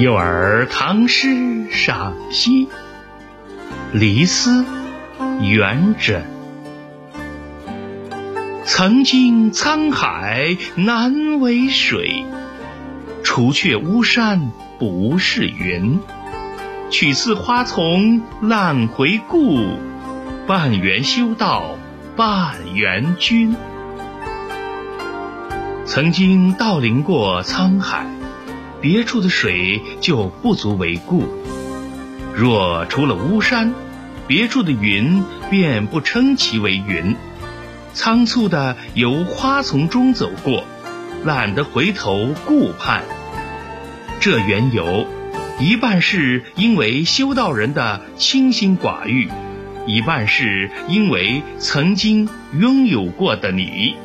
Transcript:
幼儿唐诗赏析，离思，元稹。曾经沧海难为水，除却巫山不是云。取次花丛懒回顾，半缘修道半缘君。曾经道临过沧海，别处的水就不足为顾；若除了巫山，别处的云便不称其为云。仓促地由花丛中走过，懒得回头顾盼。这缘由，一半是因为修道人的清心寡欲，一半是因为曾经拥有过的你。